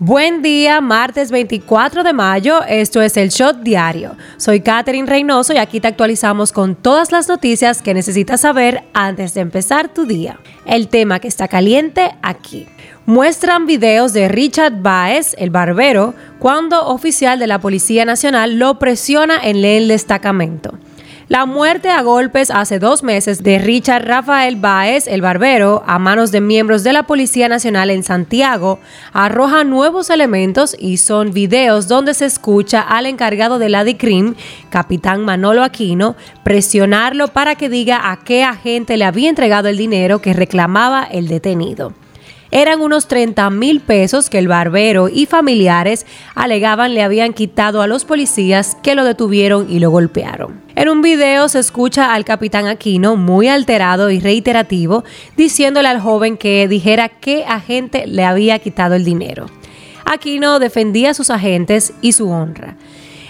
Buen día, martes 24 de mayo, esto es el Shot Diario. Soy Katherine Reynoso y aquí te actualizamos con todas las noticias que necesitas saber antes de empezar tu día. El tema que está caliente aquí. Muestran videos de Richard Baez, el barbero, cuando oficial de la Policía Nacional lo presiona en el destacamento. La muerte a golpes hace dos meses de Richard Rafael Baez, el barbero, a manos de miembros de la Policía Nacional en Santiago, arroja nuevos elementos y son videos donde se escucha al encargado de la DICRIM, capitán Manolo Aquino, presionarlo para que diga a qué agente le había entregado el dinero que reclamaba el detenido eran unos 30 mil pesos que el barbero y familiares alegaban le habían quitado a los policías que lo detuvieron y lo golpearon. En un video se escucha al capitán Aquino muy alterado y reiterativo diciéndole al joven que dijera qué agente le había quitado el dinero. Aquino defendía a sus agentes y su honra.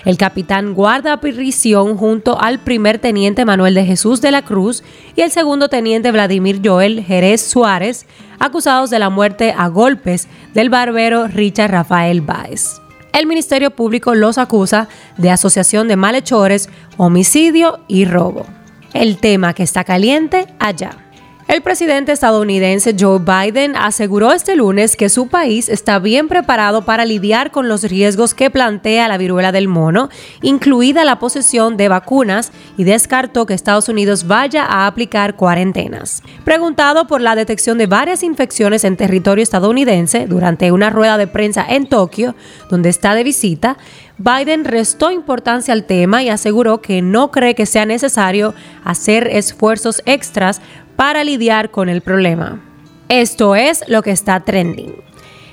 El capitán guarda prisión junto al primer teniente Manuel de Jesús de la Cruz y el segundo teniente Vladimir Joel Jerez Suárez, acusados de la muerte a golpes del barbero Richard Rafael Báez. El Ministerio Público los acusa de asociación de malhechores, homicidio y robo. El tema que está caliente allá. El presidente estadounidense Joe Biden aseguró este lunes que su país está bien preparado para lidiar con los riesgos que plantea la viruela del mono, incluida la posesión de vacunas, y descartó que Estados Unidos vaya a aplicar cuarentenas. Preguntado por la detección de varias infecciones en territorio estadounidense durante una rueda de prensa en Tokio, donde está de visita, Biden restó importancia al tema y aseguró que no cree que sea necesario hacer esfuerzos extras para lidiar con el problema. Esto es lo que está trending.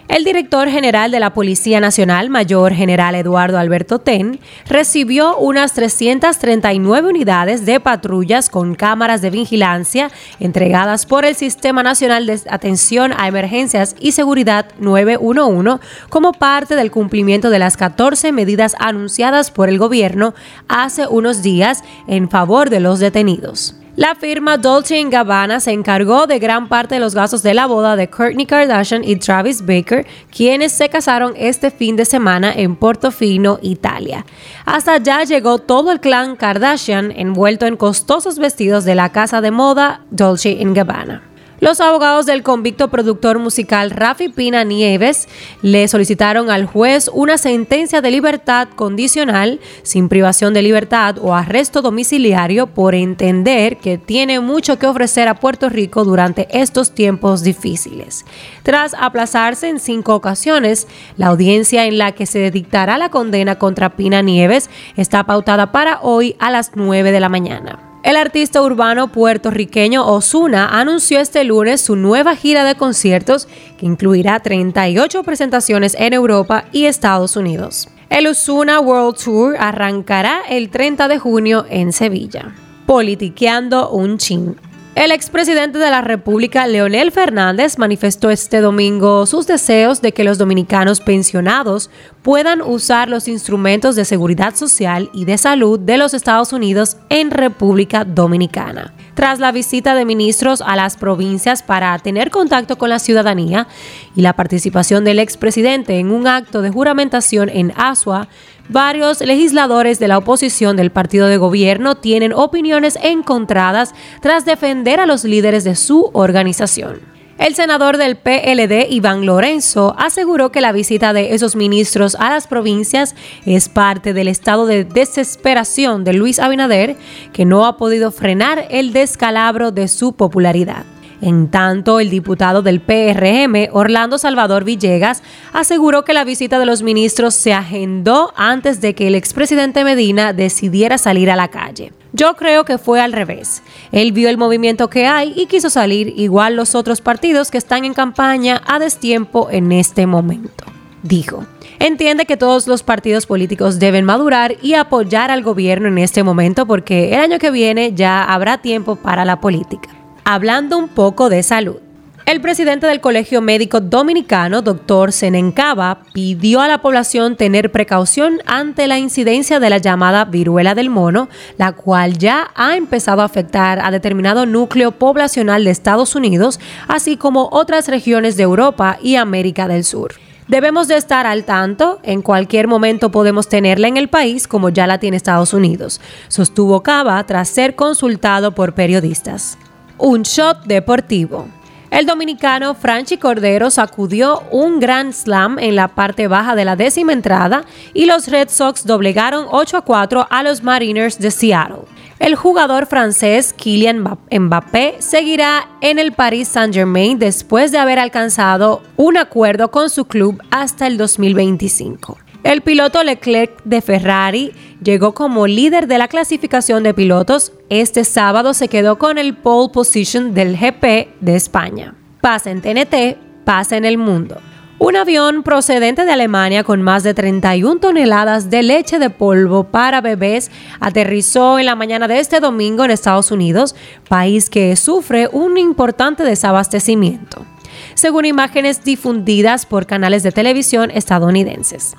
El director general de la Policía Nacional, Mayor General Eduardo Alberto Ten, recibió unas 339 unidades de patrullas con cámaras de vigilancia entregadas por el Sistema Nacional de Atención a Emergencias y Seguridad 911 como parte del cumplimiento de las 14 medidas anunciadas por el gobierno hace unos días en favor de los detenidos. La firma Dolce Gabbana se encargó de gran parte de los gastos de la boda de Kourtney Kardashian y Travis Baker, quienes se casaron este fin de semana en Portofino, Italia. Hasta allá llegó todo el clan Kardashian envuelto en costosos vestidos de la casa de moda Dolce Gabbana. Los abogados del convicto productor musical Rafi Pina Nieves le solicitaron al juez una sentencia de libertad condicional sin privación de libertad o arresto domiciliario por entender que tiene mucho que ofrecer a Puerto Rico durante estos tiempos difíciles. Tras aplazarse en cinco ocasiones, la audiencia en la que se dictará la condena contra Pina Nieves está pautada para hoy a las 9 de la mañana. El artista urbano puertorriqueño Osuna anunció este lunes su nueva gira de conciertos que incluirá 38 presentaciones en Europa y Estados Unidos. El Osuna World Tour arrancará el 30 de junio en Sevilla. Politiqueando un chin. El expresidente de la República, Leonel Fernández, manifestó este domingo sus deseos de que los dominicanos pensionados puedan usar los instrumentos de seguridad social y de salud de los Estados Unidos en República Dominicana. Tras la visita de ministros a las provincias para tener contacto con la ciudadanía y la participación del expresidente en un acto de juramentación en Asua, Varios legisladores de la oposición del partido de gobierno tienen opiniones encontradas tras defender a los líderes de su organización. El senador del PLD, Iván Lorenzo, aseguró que la visita de esos ministros a las provincias es parte del estado de desesperación de Luis Abinader, que no ha podido frenar el descalabro de su popularidad. En tanto, el diputado del PRM, Orlando Salvador Villegas, aseguró que la visita de los ministros se agendó antes de que el expresidente Medina decidiera salir a la calle. Yo creo que fue al revés. Él vio el movimiento que hay y quiso salir igual los otros partidos que están en campaña a destiempo en este momento, dijo. Entiende que todos los partidos políticos deben madurar y apoyar al gobierno en este momento porque el año que viene ya habrá tiempo para la política hablando un poco de salud. El presidente del Colegio Médico Dominicano, doctor Senencaba, pidió a la población tener precaución ante la incidencia de la llamada viruela del mono, la cual ya ha empezado a afectar a determinado núcleo poblacional de Estados Unidos, así como otras regiones de Europa y América del Sur. Debemos de estar al tanto, en cualquier momento podemos tenerla en el país como ya la tiene Estados Unidos, sostuvo Cava tras ser consultado por periodistas. Un shot deportivo. El dominicano Franchi Cordero sacudió un Grand Slam en la parte baja de la décima entrada y los Red Sox doblegaron 8 a 4 a los Mariners de Seattle. El jugador francés Kylian Mbappé seguirá en el Paris Saint-Germain después de haber alcanzado un acuerdo con su club hasta el 2025. El piloto Leclerc de Ferrari llegó como líder de la clasificación de pilotos. Este sábado se quedó con el pole position del GP de España. Pasa en TNT, pasa en el mundo. Un avión procedente de Alemania con más de 31 toneladas de leche de polvo para bebés aterrizó en la mañana de este domingo en Estados Unidos, país que sufre un importante desabastecimiento, según imágenes difundidas por canales de televisión estadounidenses.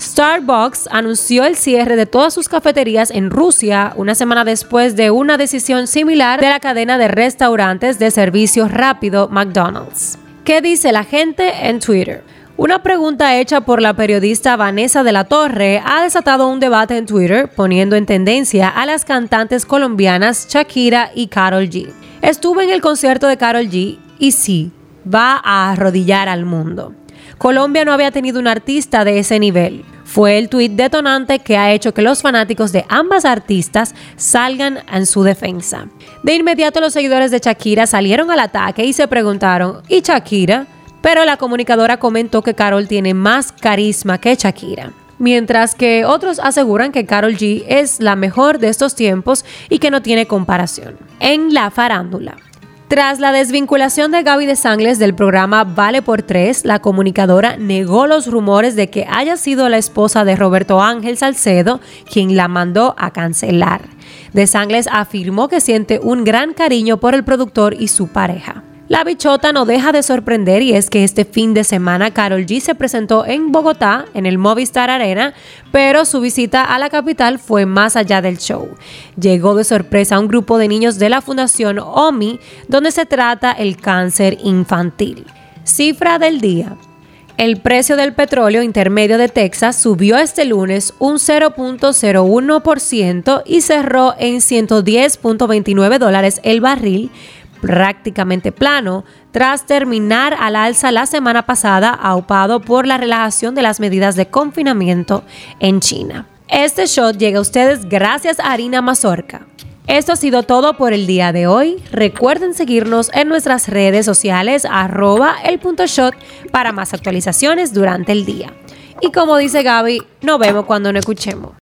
Starbucks anunció el cierre de todas sus cafeterías en Rusia una semana después de una decisión similar de la cadena de restaurantes de servicio rápido McDonald's. ¿Qué dice la gente en Twitter? Una pregunta hecha por la periodista Vanessa de la Torre ha desatado un debate en Twitter poniendo en tendencia a las cantantes colombianas Shakira y Carol G. Estuve en el concierto de Carol G y sí, va a arrodillar al mundo. Colombia no había tenido un artista de ese nivel. Fue el tuit detonante que ha hecho que los fanáticos de ambas artistas salgan en su defensa. De inmediato los seguidores de Shakira salieron al ataque y se preguntaron, ¿y Shakira? Pero la comunicadora comentó que Carol tiene más carisma que Shakira mientras que otros aseguran que Carol G es la mejor de estos tiempos y que no tiene comparación. En la farándula. Tras la desvinculación de Gaby de Sangles del programa Vale por Tres, la comunicadora negó los rumores de que haya sido la esposa de Roberto Ángel Salcedo quien la mandó a cancelar. De Sangles afirmó que siente un gran cariño por el productor y su pareja. La bichota no deja de sorprender y es que este fin de semana Carol G se presentó en Bogotá, en el Movistar Arena, pero su visita a la capital fue más allá del show. Llegó de sorpresa a un grupo de niños de la Fundación OMI, donde se trata el cáncer infantil. Cifra del día. El precio del petróleo intermedio de Texas subió este lunes un 0.01% y cerró en 110.29 dólares el barril, prácticamente plano tras terminar al alza la semana pasada aupado por la relajación de las medidas de confinamiento en China. Este shot llega a ustedes gracias a Harina Mazorca. Esto ha sido todo por el día de hoy. Recuerden seguirnos en nuestras redes sociales arroba el punto shot para más actualizaciones durante el día. Y como dice Gaby, nos vemos cuando nos escuchemos.